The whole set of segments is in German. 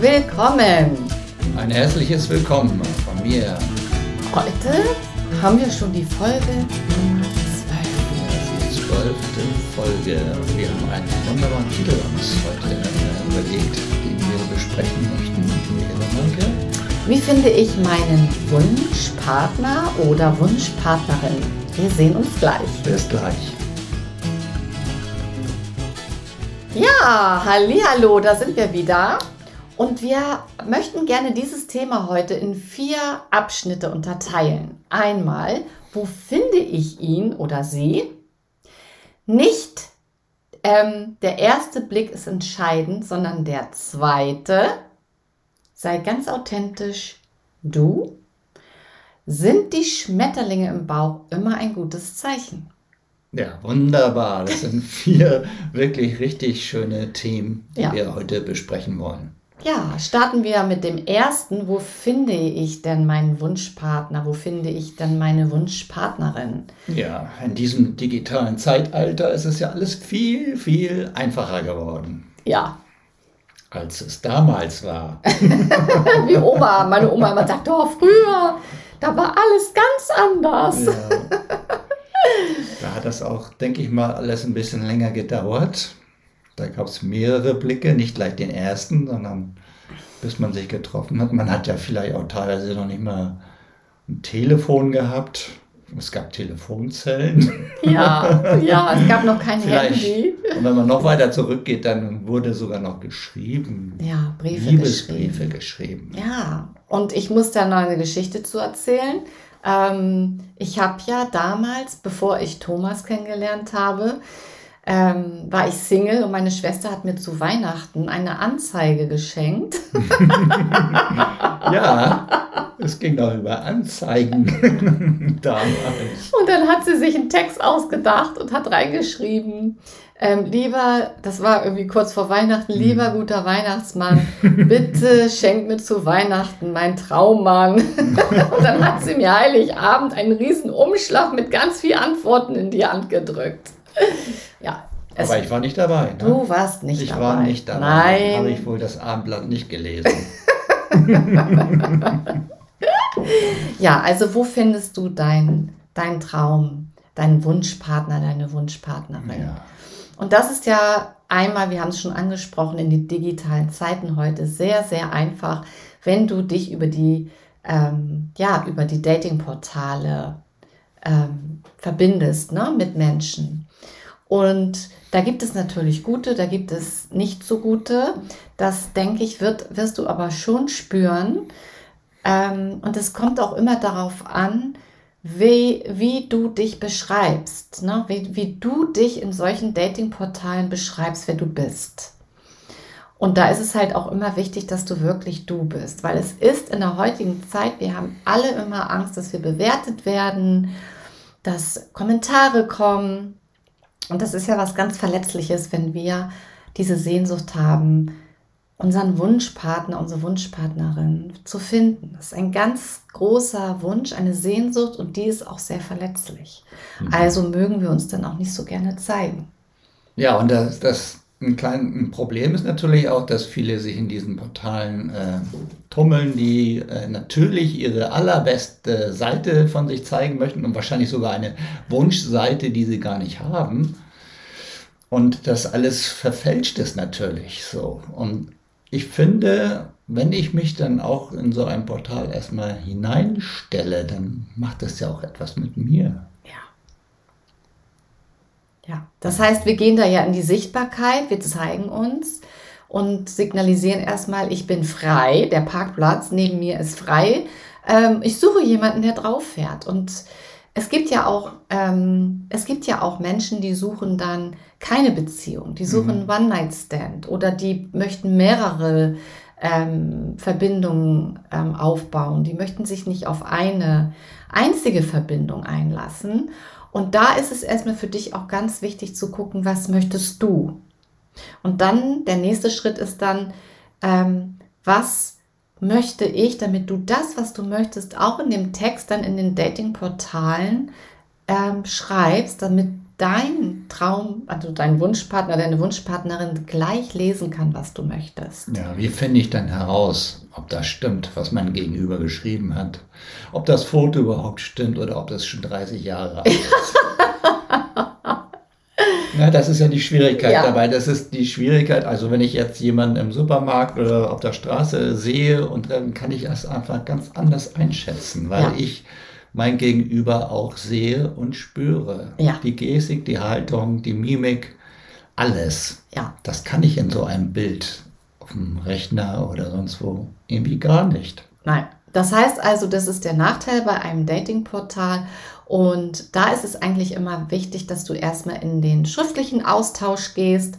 willkommen. Ein herzliches Willkommen von mir. Heute haben wir schon die Folge Nummer 12. Die zwölfte Folge. Wir haben einen wunderbaren Titel uns heute äh, überlegt, den wir besprechen möchten. Wie finde ich meinen Wunschpartner oder Wunschpartnerin? Wir sehen uns gleich. Bis gleich. Ja, hallo, da sind wir wieder. Und wir möchten gerne dieses Thema heute in vier Abschnitte unterteilen. Einmal, wo finde ich ihn oder sie? Nicht ähm, der erste Blick ist entscheidend, sondern der zweite. Sei ganz authentisch. Du? Sind die Schmetterlinge im Bauch immer ein gutes Zeichen? Ja, wunderbar. Das sind vier wirklich richtig schöne Themen, die ja. wir heute besprechen wollen. Ja, starten wir mit dem ersten. Wo finde ich denn meinen Wunschpartner? Wo finde ich denn meine Wunschpartnerin? Ja, in diesem digitalen Zeitalter ist es ja alles viel, viel einfacher geworden. Ja. Als es damals war. Wie Oma, meine Oma immer sagt, oh, früher, da war alles ganz anders. Ja. Da hat das auch, denke ich mal, alles ein bisschen länger gedauert. Da gab es mehrere Blicke, nicht gleich den ersten, sondern bis man sich getroffen hat. Man hat ja vielleicht auch teilweise noch nicht mal ein Telefon gehabt. Es gab Telefonzellen. Ja, ja, es gab noch kein Handy. Und wenn man noch weiter zurückgeht, dann wurde sogar noch geschrieben. Ja, Briefe Liebesbriefe geschrieben. geschrieben. Ja, und ich muss da noch eine Geschichte zu erzählen. Ähm, ich habe ja damals, bevor ich Thomas kennengelernt habe, ähm, war ich Single und meine Schwester hat mir zu Weihnachten eine Anzeige geschenkt. ja, es ging doch über Anzeigen damals. Und dann hat sie sich einen Text ausgedacht und hat reingeschrieben, ähm, lieber, das war irgendwie kurz vor Weihnachten, lieber mhm. guter Weihnachtsmann, bitte schenk mir zu Weihnachten mein Traummann. und dann hat sie mir Heiligabend einen riesen Umschlag mit ganz vielen Antworten in die Hand gedrückt. Ja. Aber ich war nicht dabei. Ne? Du warst nicht ich dabei. Ich war nicht dabei. Nein. Habe ich wohl das Abendblatt nicht gelesen. ja, also wo findest du deinen dein Traum, deinen Wunschpartner, deine Wunschpartnerin? Ja. Und das ist ja einmal, wir haben es schon angesprochen, in die digitalen Zeiten heute sehr, sehr einfach, wenn du dich über die, ähm, ja, über die Datingportale ähm, verbindest ne, mit Menschen. Und da gibt es natürlich gute, da gibt es nicht so gute. Das, denke ich, wird, wirst du aber schon spüren. Ähm, und es kommt auch immer darauf an, wie, wie du dich beschreibst, ne? wie, wie du dich in solchen Datingportalen beschreibst, wer du bist. Und da ist es halt auch immer wichtig, dass du wirklich du bist, weil es ist in der heutigen Zeit, wir haben alle immer Angst, dass wir bewertet werden, dass Kommentare kommen. Und das ist ja was ganz Verletzliches, wenn wir diese Sehnsucht haben, unseren Wunschpartner, unsere Wunschpartnerin zu finden. Das ist ein ganz großer Wunsch, eine Sehnsucht und die ist auch sehr verletzlich. Mhm. Also mögen wir uns dann auch nicht so gerne zeigen. Ja, und das, das ein kleines Problem ist natürlich auch, dass viele sich in diesen Portalen äh, tummeln, die äh, natürlich ihre allerbeste Seite von sich zeigen möchten und wahrscheinlich sogar eine Wunschseite, die sie gar nicht haben. Und das alles verfälscht ist natürlich so. Und ich finde, wenn ich mich dann auch in so ein Portal erstmal hineinstelle, dann macht das ja auch etwas mit mir. Ja. Das heißt, wir gehen da ja in die Sichtbarkeit, wir zeigen uns und signalisieren erstmal, ich bin frei, der Parkplatz neben mir ist frei. Ähm, ich suche jemanden, der drauf fährt. Und es gibt ja auch, ähm, es gibt ja auch Menschen, die suchen dann keine Beziehung, die suchen mhm. One-Night-Stand oder die möchten mehrere ähm, Verbindungen ähm, aufbauen. Die möchten sich nicht auf eine einzige Verbindung einlassen. Und da ist es erstmal für dich auch ganz wichtig zu gucken, was möchtest du? Und dann der nächste Schritt ist dann, ähm, was möchte ich, damit du das, was du möchtest, auch in dem Text dann in den Datingportalen ähm, schreibst, damit dein Traum, also dein Wunschpartner, deine Wunschpartnerin gleich lesen kann, was du möchtest. Ja, wie finde ich dann heraus, ob das stimmt, was mein Gegenüber geschrieben hat? Ob das Foto überhaupt stimmt oder ob das schon 30 Jahre alt ist? Ja, das ist ja die Schwierigkeit ja. dabei. Das ist die Schwierigkeit. Also wenn ich jetzt jemanden im Supermarkt oder auf der Straße sehe und dann kann ich das einfach ganz anders einschätzen, weil ja. ich mein Gegenüber auch sehe und spüre. Ja. Die Gestik, die Haltung, die Mimik, alles. Ja. Das kann ich in so einem Bild auf dem Rechner oder sonst wo irgendwie gar nicht. Nein. Das heißt also, das ist der Nachteil bei einem Datingportal und da ist es eigentlich immer wichtig, dass du erstmal in den schriftlichen Austausch gehst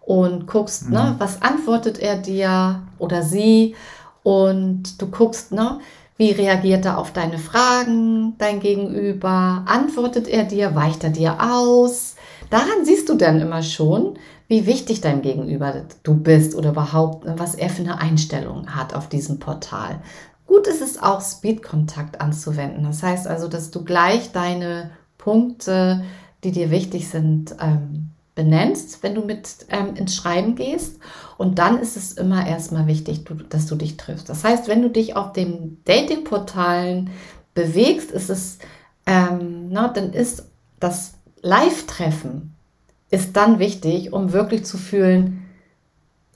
und guckst, ne, mhm. ne, was antwortet er dir oder sie. Und du guckst, ne, wie reagiert er auf deine Fragen, dein Gegenüber? Antwortet er dir? Weicht er dir aus? Daran siehst du dann immer schon, wie wichtig dein Gegenüber du bist oder überhaupt, was er für eine Einstellung hat auf diesem Portal. Gut ist es auch, Speedkontakt anzuwenden. Das heißt also, dass du gleich deine Punkte, die dir wichtig sind, ähm, benennst, wenn du mit ähm, ins Schreiben gehst. Und dann ist es immer erstmal wichtig, du, dass du dich triffst. Das heißt, wenn du dich auf den Datingportalen bewegst, ist es, ähm, na, dann ist das Live-Treffen ist dann wichtig, um wirklich zu fühlen,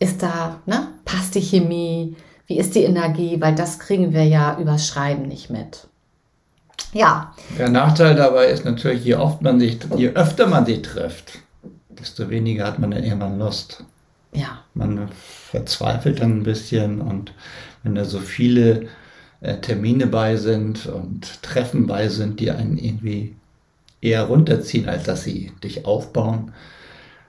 ist da, ne, passt die Chemie, wie ist die Energie, weil das kriegen wir ja übers Schreiben nicht mit. Ja. Der Nachteil dabei ist natürlich, je, oft man sich, je öfter man sie trifft, desto weniger hat man dann irgendwann Lust. Ja. Man verzweifelt dann ein bisschen und wenn da so viele äh, Termine bei sind und Treffen bei sind, die einen irgendwie eher runterziehen, als dass sie dich aufbauen,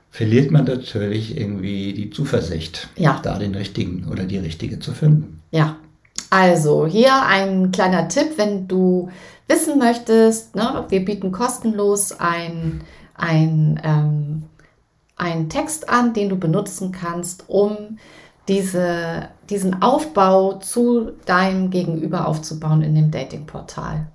verliert man natürlich irgendwie die Zuversicht, ja. da den richtigen oder die richtige zu finden. Ja, also hier ein kleiner Tipp, wenn du wissen möchtest, ne, wir bieten kostenlos ein, ein, ähm, einen Text an, den du benutzen kannst, um diese, diesen Aufbau zu deinem Gegenüber aufzubauen in dem Datingportal.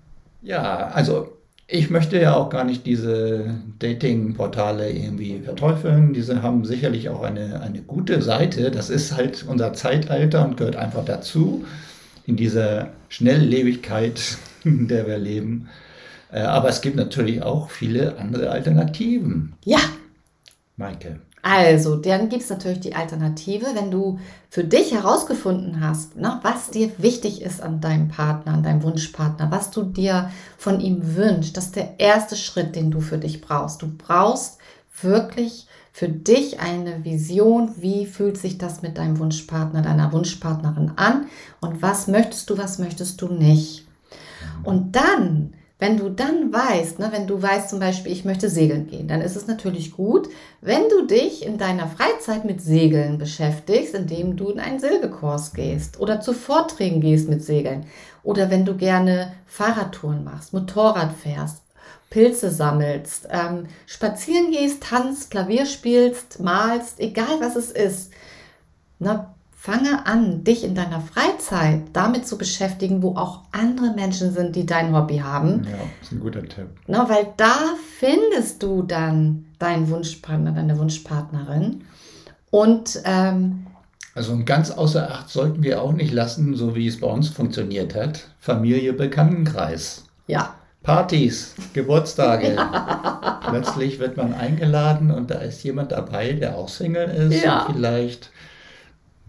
Ja, also ich möchte ja auch gar nicht diese Dating-Portale irgendwie verteufeln. Diese haben sicherlich auch eine, eine gute Seite. Das ist halt unser Zeitalter und gehört einfach dazu in dieser Schnelllebigkeit, in der wir leben. Äh, aber es gibt natürlich auch viele andere Alternativen. Ja. Maike. Also, dann gibt es natürlich die Alternative, wenn du für dich herausgefunden hast, ne, was dir wichtig ist an deinem Partner, an deinem Wunschpartner, was du dir von ihm wünschst. Das ist der erste Schritt, den du für dich brauchst. Du brauchst wirklich für dich eine Vision, wie fühlt sich das mit deinem Wunschpartner, deiner Wunschpartnerin an und was möchtest du, was möchtest du nicht. Und dann wenn du dann weißt, ne, wenn du weißt zum Beispiel, ich möchte segeln gehen, dann ist es natürlich gut, wenn du dich in deiner Freizeit mit Segeln beschäftigst, indem du in einen Segelkurs gehst oder zu Vorträgen gehst mit Segeln oder wenn du gerne Fahrradtouren machst, Motorrad fährst, Pilze sammelst, ähm, spazieren gehst, tanzt, Klavier spielst, malst, egal was es ist. Ne, fange an, dich in deiner Freizeit damit zu beschäftigen, wo auch andere Menschen sind, die dein Hobby haben. Ja, ist ein guter Tipp. Na, weil da findest du dann deinen Wunschpartner, deine Wunschpartnerin. Und ähm, also ganz außer Acht sollten wir auch nicht lassen, so wie es bei uns funktioniert hat. Familie, Bekanntenkreis. Ja. Partys, Geburtstage. Ja. Plötzlich wird man eingeladen und da ist jemand dabei, der auch Single ist. Ja. vielleicht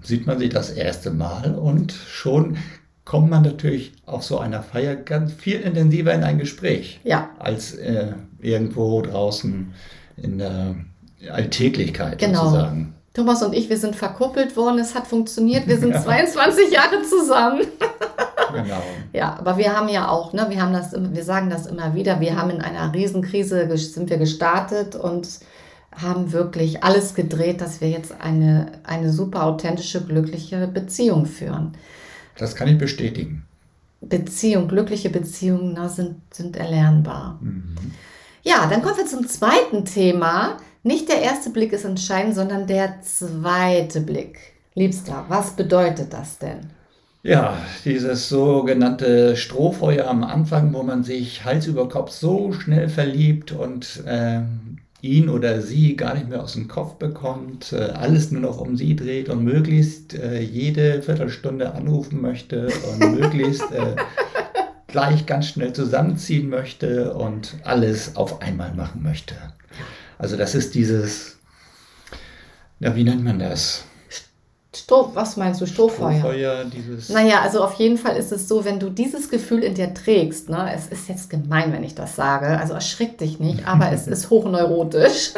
sieht man sich das erste Mal und schon kommt man natürlich auf so einer Feier ganz viel intensiver in ein Gespräch. Ja. Als äh, irgendwo draußen in der Alltäglichkeit genau. sozusagen. Thomas und ich, wir sind verkuppelt worden, es hat funktioniert, wir sind ja. 22 Jahre zusammen. genau. Ja, aber wir haben ja auch, ne, wir haben das, wir sagen das immer wieder, wir haben in einer Riesenkrise sind wir gestartet und haben wirklich alles gedreht, dass wir jetzt eine, eine super authentische, glückliche Beziehung führen. Das kann ich bestätigen. Beziehung, glückliche Beziehungen na, sind, sind erlernbar. Mhm. Ja, dann kommen wir zum zweiten Thema. Nicht der erste Blick ist entscheidend, sondern der zweite Blick. Liebster, was bedeutet das denn? Ja, dieses sogenannte Strohfeuer am Anfang, wo man sich Hals über Kopf so schnell verliebt und äh, ihn oder sie gar nicht mehr aus dem Kopf bekommt, äh, alles nur noch um sie dreht und möglichst äh, jede Viertelstunde anrufen möchte und möglichst äh, gleich ganz schnell zusammenziehen möchte und alles auf einmal machen möchte. Also das ist dieses, ja, wie nennt man das? Stroh, was meinst du, Strohfeuer? Strohfeuer, dieses. Naja, also auf jeden Fall ist es so, wenn du dieses Gefühl in dir trägst, ne, es ist jetzt gemein, wenn ich das sage, also erschrick dich nicht, aber es ist hochneurotisch.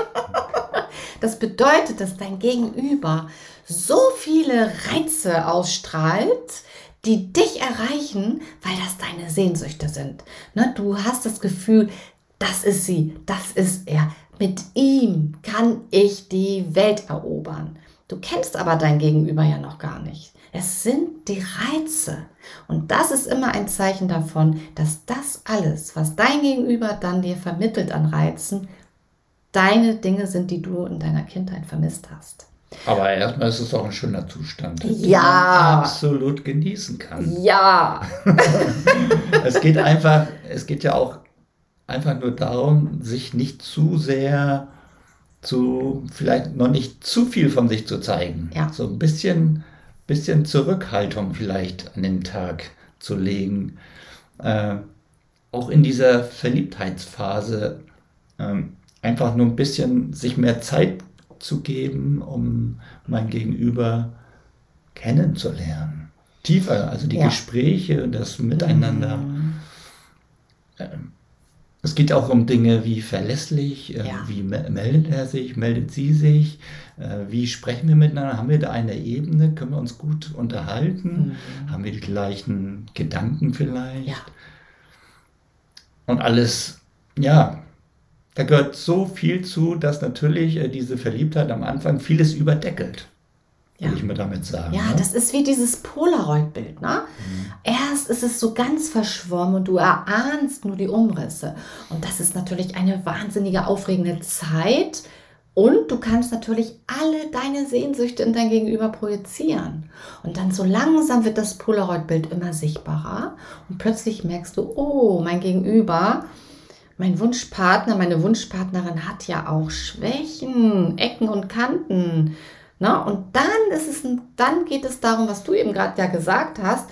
das bedeutet, dass dein Gegenüber so viele Reize ausstrahlt, die dich erreichen, weil das deine Sehnsüchte sind. Ne, du hast das Gefühl, das ist sie, das ist er. Mit ihm kann ich die Welt erobern. Du kennst aber dein Gegenüber ja noch gar nicht. Es sind die Reize. Und das ist immer ein Zeichen davon, dass das alles, was dein Gegenüber dann dir vermittelt an Reizen, deine Dinge sind, die du in deiner Kindheit vermisst hast. Aber erstmal ist es auch ein schöner Zustand, den ja. man absolut genießen kann. Ja. es geht einfach, es geht ja auch einfach nur darum, sich nicht zu sehr zu vielleicht noch nicht zu viel von sich zu zeigen. Ja. So ein bisschen, bisschen Zurückhaltung vielleicht an den Tag zu legen. Äh, auch in dieser Verliebtheitsphase äh, einfach nur ein bisschen sich mehr Zeit zu geben, um mein Gegenüber kennenzulernen. Tiefer, also die ja. Gespräche, das Miteinander. Mhm. Es geht auch um Dinge wie verlässlich, äh, ja. wie meldet er sich, meldet sie sich, äh, wie sprechen wir miteinander, haben wir da eine Ebene, können wir uns gut unterhalten, mhm. haben wir die gleichen Gedanken vielleicht. Ja. Und alles, ja, da gehört so viel zu, dass natürlich äh, diese Verliebtheit am Anfang vieles überdeckelt ja. will ich mir damit sagen. Ja, ne? das ist wie dieses Polaroid-Bild. Ne? Mhm. Erst ist es so ganz verschwommen und du erahnst nur die Umrisse. Und das ist natürlich eine wahnsinnige, aufregende Zeit. Und du kannst natürlich alle deine Sehnsüchte in dein Gegenüber projizieren. Und dann so langsam wird das Polaroid-Bild immer sichtbarer. Und plötzlich merkst du, oh, mein Gegenüber, mein Wunschpartner, meine Wunschpartnerin hat ja auch Schwächen, Ecken und Kanten. Ne? Und dann, ist es dann geht es darum, was du eben gerade ja gesagt hast,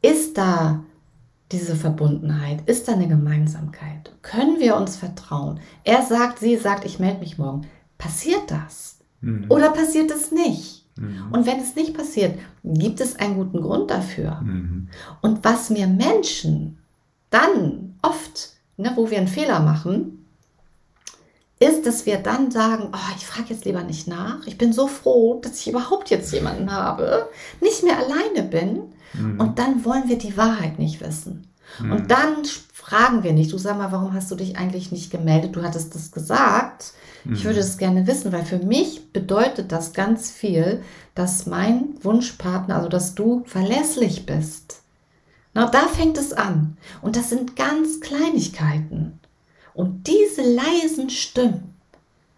ist da diese Verbundenheit? Ist da eine Gemeinsamkeit? Können wir uns vertrauen? Er sagt, sie sagt, ich melde mich morgen. Passiert das? Mhm. Oder passiert es nicht? Mhm. Und wenn es nicht passiert, gibt es einen guten Grund dafür. Mhm. Und was mir Menschen dann oft, ne, wo wir einen Fehler machen, ist, dass wir dann sagen, oh, ich frage jetzt lieber nicht nach. Ich bin so froh, dass ich überhaupt jetzt jemanden habe, nicht mehr alleine bin. Mhm. Und dann wollen wir die Wahrheit nicht wissen. Mhm. Und dann fragen wir nicht, du sag mal, warum hast du dich eigentlich nicht gemeldet? Du hattest das gesagt. Mhm. Ich würde es gerne wissen, weil für mich bedeutet das ganz viel, dass mein Wunschpartner, also dass du verlässlich bist. Na, da fängt es an. Und das sind ganz Kleinigkeiten. Und diese leisen Stimmen,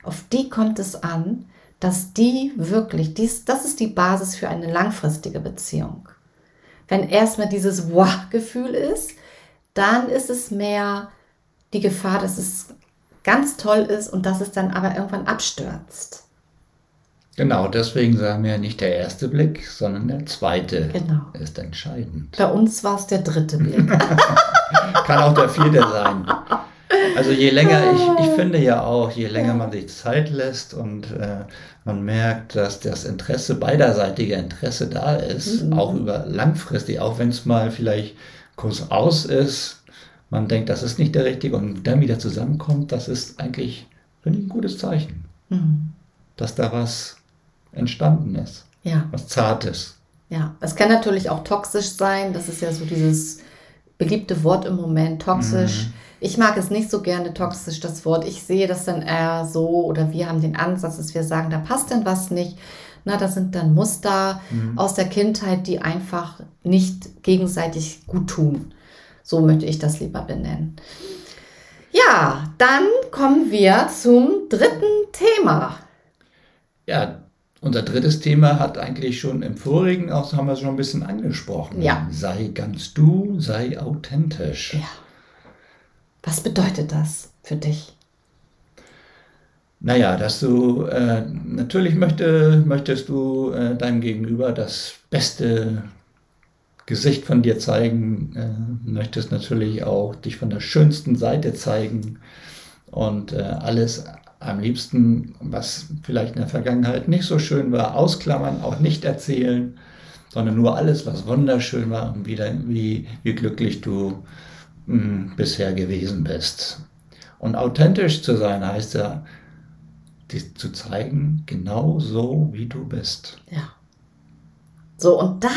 auf die kommt es an, dass die wirklich, dies, das ist die Basis für eine langfristige Beziehung. Wenn erstmal dieses Wah-Gefühl ist, dann ist es mehr die Gefahr, dass es ganz toll ist und dass es dann aber irgendwann abstürzt. Genau, deswegen sagen wir nicht der erste Blick, sondern der zweite genau. ist entscheidend. Bei uns war es der dritte Blick. Kann auch der vierte sein. Also je länger, ich, ich finde ja auch, je länger man sich Zeit lässt und äh, man merkt, dass das Interesse, beiderseitige Interesse da ist, mhm. auch über langfristig, auch wenn es mal vielleicht kurz aus ist, man denkt, das ist nicht der richtige und dann wieder zusammenkommt, das ist eigentlich, finde ich, ein gutes Zeichen, mhm. dass da was entstanden ist. Ja. Was Zartes. Ja, es kann natürlich auch toxisch sein, das ist ja so dieses beliebte Wort im Moment, toxisch. Mhm ich mag es nicht so gerne toxisch, das Wort. Ich sehe das dann eher so oder wir haben den Ansatz, dass wir sagen, da passt denn was nicht. Na, das sind dann Muster mhm. aus der Kindheit, die einfach nicht gegenseitig gut tun. So möchte ich das lieber benennen. Ja, dann kommen wir zum dritten Thema. Ja, unser drittes Thema hat eigentlich schon im vorigen, auch haben wir schon ein bisschen angesprochen. Ja. Sei ganz du, sei authentisch. Ja. Was bedeutet das für dich? naja, dass du äh, natürlich möchte, möchtest du äh, deinem Gegenüber das beste Gesicht von dir zeigen, äh, möchtest natürlich auch dich von der schönsten Seite zeigen und äh, alles am liebsten, was vielleicht in der Vergangenheit nicht so schön war, ausklammern, auch nicht erzählen, sondern nur alles, was wunderschön war und wieder, wie, wie glücklich du hm, bisher gewesen bist. Und authentisch zu sein heißt ja, dich zu zeigen, genau so, wie du bist. Ja. So, und da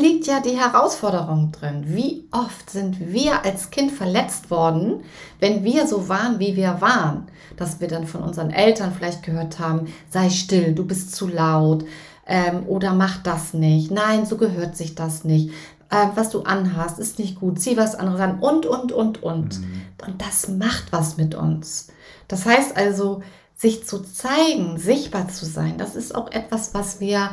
liegt ja die Herausforderung drin. Wie oft sind wir als Kind verletzt worden, wenn wir so waren, wie wir waren? Dass wir dann von unseren Eltern vielleicht gehört haben, sei still, du bist zu laut ähm, oder mach das nicht. Nein, so gehört sich das nicht. Äh, was du anhast, ist nicht gut. Zieh was anderes an und, und, und, und. Mhm. Und das macht was mit uns. Das heißt also, sich zu zeigen, sichtbar zu sein, das ist auch etwas, was wir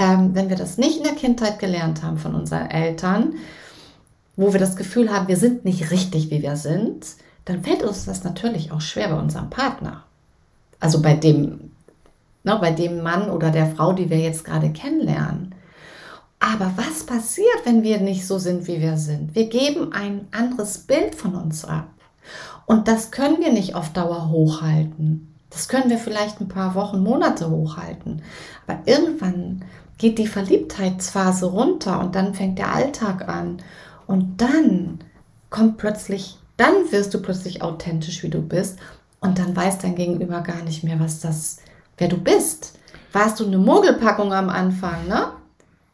ähm, wenn wir das nicht in der Kindheit gelernt haben von unseren Eltern, wo wir das Gefühl haben, wir sind nicht richtig, wie wir sind, dann fällt uns das natürlich auch schwer bei unserem Partner. Also bei dem, ne, bei dem Mann oder der Frau, die wir jetzt gerade kennenlernen. Aber was passiert, wenn wir nicht so sind, wie wir sind? Wir geben ein anderes Bild von uns ab. Und das können wir nicht auf Dauer hochhalten. Das können wir vielleicht ein paar Wochen, Monate hochhalten. Aber irgendwann geht die Verliebtheitsphase runter und dann fängt der Alltag an. Und dann kommt plötzlich, dann wirst du plötzlich authentisch, wie du bist. Und dann weiß dein Gegenüber gar nicht mehr, was das, wer du bist. Warst du eine Mogelpackung am Anfang, ne?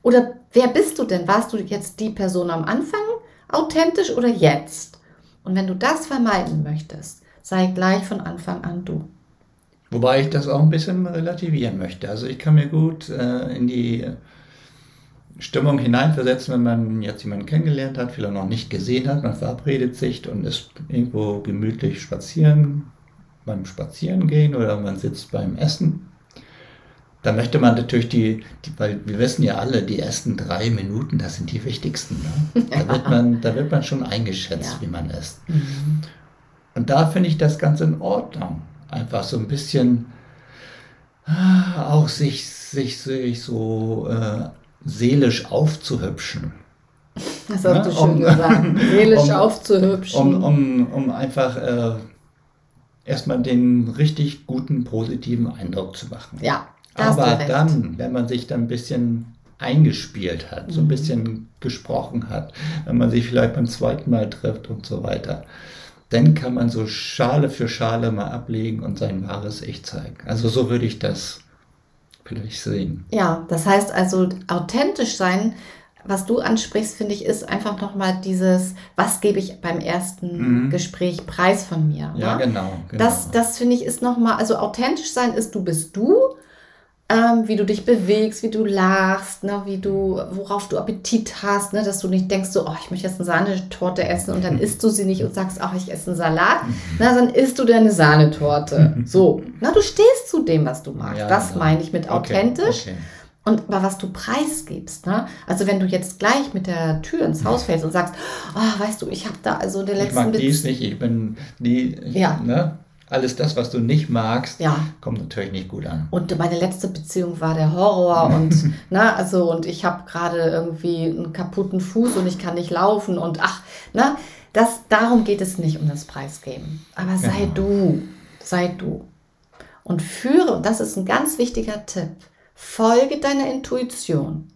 Oder wer bist du denn? Warst du jetzt die Person am Anfang authentisch oder jetzt? Und wenn du das vermeiden möchtest, sei gleich von Anfang an du. Wobei ich das auch ein bisschen relativieren möchte. Also ich kann mir gut äh, in die Stimmung hineinversetzen, wenn man jetzt jemanden kennengelernt hat, vielleicht noch nicht gesehen hat, man verabredet sich und ist irgendwo gemütlich spazieren, beim Spazierengehen oder man sitzt beim Essen. Da möchte man natürlich die, die, weil wir wissen ja alle, die ersten drei Minuten, das sind die wichtigsten. Ne? Da, wird man, da wird man schon eingeschätzt, ja. wie man ist. Mhm. Und da finde ich das ganz in Ordnung einfach so ein bisschen ah, auch sich, sich, sich so äh, seelisch aufzuhübschen. Das hast du ne? schön um, gesagt. Seelisch um, aufzuhübschen. Um, um, um einfach äh, erstmal den richtig guten, positiven Eindruck zu machen. Ja. Aber dann, wenn man sich dann ein bisschen eingespielt hat, so ein mhm. bisschen gesprochen hat, wenn man sich vielleicht beim zweiten Mal trifft und so weiter, dann kann man so Schale für Schale mal ablegen und sein wahres Ich zeigen. Also so würde ich das vielleicht sehen. Ja, das heißt also authentisch sein, was du ansprichst, finde ich, ist einfach nochmal dieses, was gebe ich beim ersten mhm. Gespräch preis von mir. Ja, ne? genau, genau. Das, das finde ich ist nochmal, also authentisch sein ist, du bist du ähm, wie du dich bewegst, wie du lachst, ne, wie du, worauf du Appetit hast, ne, dass du nicht denkst, so, oh, ich möchte jetzt eine Sahnetorte essen und dann isst du sie nicht und sagst, ach, ich esse einen Salat, na, dann isst du deine Sahnetorte. So, na, du stehst zu dem, was du magst. Ja, das ja. meine ich mit authentisch. Okay, okay. Und aber was du preisgibst, ne? Also wenn du jetzt gleich mit der Tür ins Haus fällst und sagst, oh, weißt du, ich habe da also der letzten. Ich mag dies nicht, ich bin die. Ja. Ne? Alles das, was du nicht magst, ja. kommt natürlich nicht gut an. Und meine letzte Beziehung war der Horror und na, ne, also und ich habe gerade irgendwie einen kaputten Fuß und ich kann nicht laufen und ach, na, das darum geht es nicht um das Preisgeben. Aber sei genau. du, sei du und führe, und das ist ein ganz wichtiger Tipp, folge deiner Intuition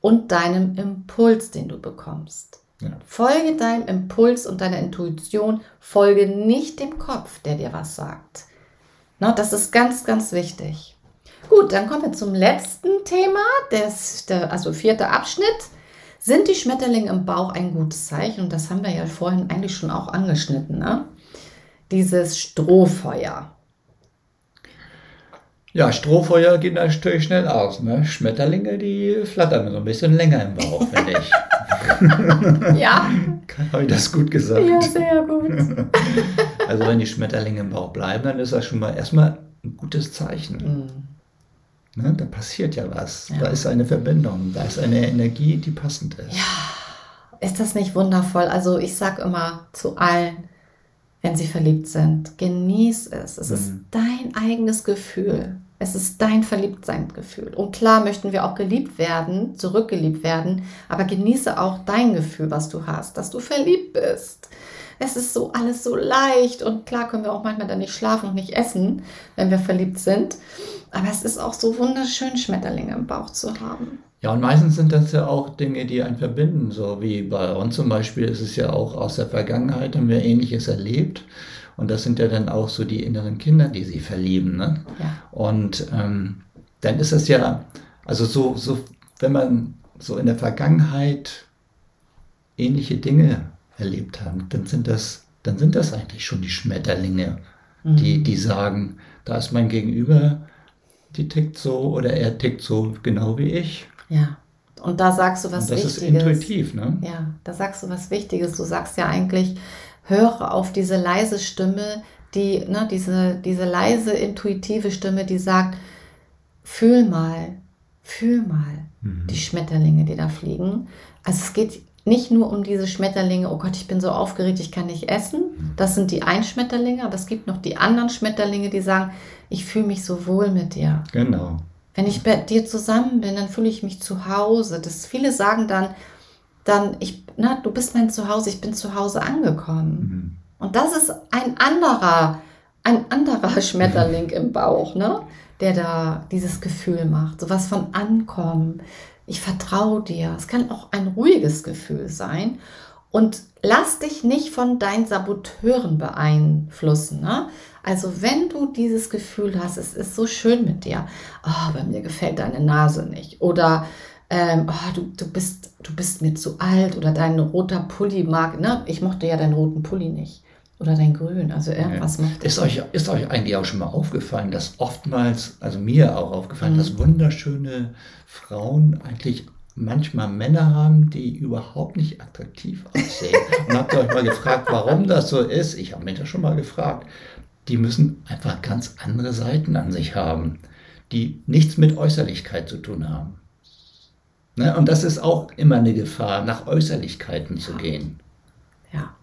und deinem Impuls, den du bekommst. Ja. Folge deinem Impuls und deiner Intuition, folge nicht dem Kopf, der dir was sagt. No, das ist ganz, ganz wichtig. Gut, dann kommen wir zum letzten Thema, des, der, also vierte Abschnitt. Sind die Schmetterlinge im Bauch ein gutes Zeichen? Und das haben wir ja vorhin eigentlich schon auch angeschnitten. Ne? Dieses Strohfeuer. Ja, Strohfeuer geht natürlich schnell aus. Ne? Schmetterlinge, die flattern so ein bisschen länger im Bauch, finde ich. ja. Habe ich das gut gesagt? Ja, sehr gut. also wenn die Schmetterlinge im Bauch bleiben, dann ist das schon mal erstmal ein gutes Zeichen. Mhm. Ne, da passiert ja was. Ja. Da ist eine Verbindung, da ist eine Energie, die passend ist. Ja, ist das nicht wundervoll? Also ich sage immer zu allen, wenn sie verliebt sind. Genieß es. Es mhm. ist dein eigenes Gefühl. Es ist dein Verliebtseingefühl. Und klar möchten wir auch geliebt werden, zurückgeliebt werden, aber genieße auch dein Gefühl, was du hast, dass du verliebt bist. Es ist so alles so leicht und klar können wir auch manchmal dann nicht schlafen und nicht essen, wenn wir verliebt sind. Aber es ist auch so wunderschön, Schmetterlinge im Bauch zu haben. Ja, und meistens sind das ja auch Dinge, die einen verbinden. So wie bei uns zum Beispiel ist es ja auch aus der Vergangenheit, haben wir Ähnliches erlebt. Und das sind ja dann auch so die inneren Kinder, die sie verlieben. Ne? Ja. Und ähm, dann ist es ja, also so, so, wenn man so in der Vergangenheit ähnliche Dinge erlebt hat, dann sind das, dann sind das eigentlich schon die Schmetterlinge, mhm. die, die sagen, da ist mein Gegenüber, die tickt so oder er tickt so genau wie ich. Ja. Und da sagst du was Und das Wichtiges. Das ist intuitiv, ne? Ja, da sagst du was Wichtiges. Du sagst ja eigentlich, höre auf diese leise Stimme, die, ne, diese, diese leise, intuitive Stimme, die sagt, fühl mal, fühl mal mhm. die Schmetterlinge, die da fliegen. Also es geht nicht nur um diese Schmetterlinge, oh Gott, ich bin so aufgeregt, ich kann nicht essen. Mhm. Das sind die Einschmetterlinge, aber es gibt noch die anderen Schmetterlinge, die sagen, ich fühle mich so wohl mit dir. Genau. Wenn ich bei dir zusammen bin, dann fühle ich mich zu Hause. Das, viele sagen dann, dann, ich, na, du bist mein Zuhause, ich bin zu Hause angekommen. Mhm. Und das ist ein anderer, ein anderer Schmetterling im Bauch, ne? der da dieses Gefühl macht. Sowas von Ankommen. Ich vertraue dir. Es kann auch ein ruhiges Gefühl sein. Und lass dich nicht von deinen Saboteuren beeinflussen. Ne? Also wenn du dieses Gefühl hast, es ist so schön mit dir, oh, bei mir gefällt deine Nase nicht oder ähm, oh, du, du, bist, du bist mir zu alt oder dein roter Pulli mag, ne? Ich mochte ja deinen roten Pulli nicht. Oder dein Grün, also irgendwas ja. ist euch, ist euch eigentlich auch schon mal aufgefallen, dass oftmals, also mir auch aufgefallen, mhm. dass wunderschöne Frauen eigentlich manchmal Männer haben, die überhaupt nicht attraktiv aussehen. Und habt ihr euch mal gefragt, warum das so ist? Ich habe mich das schon mal gefragt. Die müssen einfach ganz andere Seiten an sich haben, die nichts mit Äußerlichkeit zu tun haben. Ne? Und das ist auch immer eine Gefahr, nach Äußerlichkeiten zu gehen. Ja.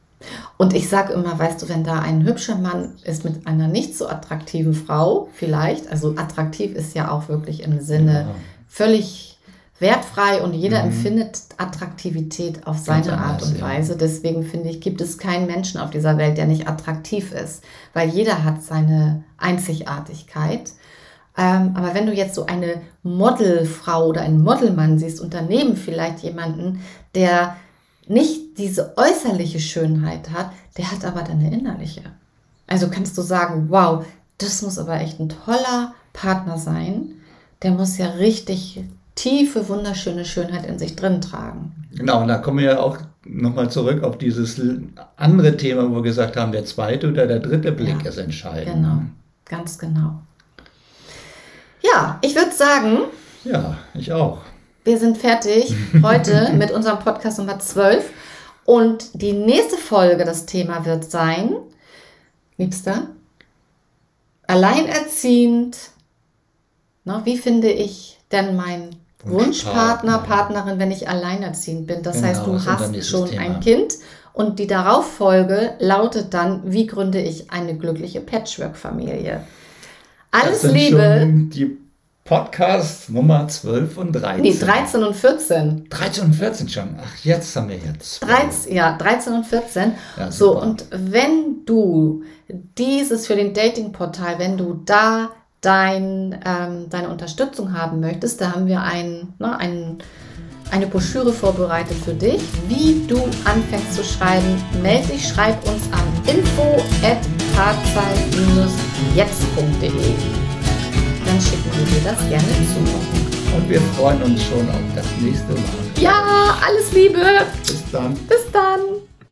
Und ich sage immer, weißt du, wenn da ein hübscher Mann ist mit einer nicht so attraktiven Frau, vielleicht, also attraktiv ist ja auch wirklich im Sinne ja. völlig wertfrei und jeder mhm. empfindet Attraktivität auf seine anders, Art und Weise. Ja. Deswegen finde ich, gibt es keinen Menschen auf dieser Welt, der nicht attraktiv ist, weil jeder hat seine Einzigartigkeit. Ähm, aber wenn du jetzt so eine Modelfrau oder einen Modelmann siehst und daneben vielleicht jemanden, der nicht diese äußerliche Schönheit hat, der hat aber deine innerliche. Also kannst du sagen, wow, das muss aber echt ein toller Partner sein. Der muss ja richtig tiefe, wunderschöne Schönheit in sich drin tragen. Genau, und da kommen wir ja auch nochmal zurück auf dieses andere Thema, wo wir gesagt haben, der zweite oder der dritte Blick ja, ist entscheidend. Genau, ganz genau. Ja, ich würde sagen. Ja, ich auch. Wir sind fertig heute mit unserem Podcast Nummer 12. Und die nächste Folge, das Thema wird sein, Liebster, alleinerziehend. Na, wie finde ich denn meinen Wunschpartner, Partnerin, wenn ich alleinerziehend bin? Das genau, heißt, du hast schon Thema. ein Kind und die Darauffolge lautet dann, wie gründe ich eine glückliche Patchwork-Familie? Alles Liebe. die Podcast Nummer 12 und 13. Nee, 13 und 14. 13 und 14 schon. Ach, jetzt haben wir jetzt. 13, ja, 13 und 14. Ja, so, und wenn du dieses für den Datingportal, wenn du da dein, ähm, deine Unterstützung haben möchtest, da haben wir ein, ne, ein eine Broschüre vorbereitet für dich, wie du anfängst zu schreiben. Meld dich, schreib uns an info@tarzeit-jetzt.de. Dann schicken wir dir das gerne zu. Und wir freuen uns schon auf das nächste Mal. Ja, alles Liebe. Bis dann. Bis dann.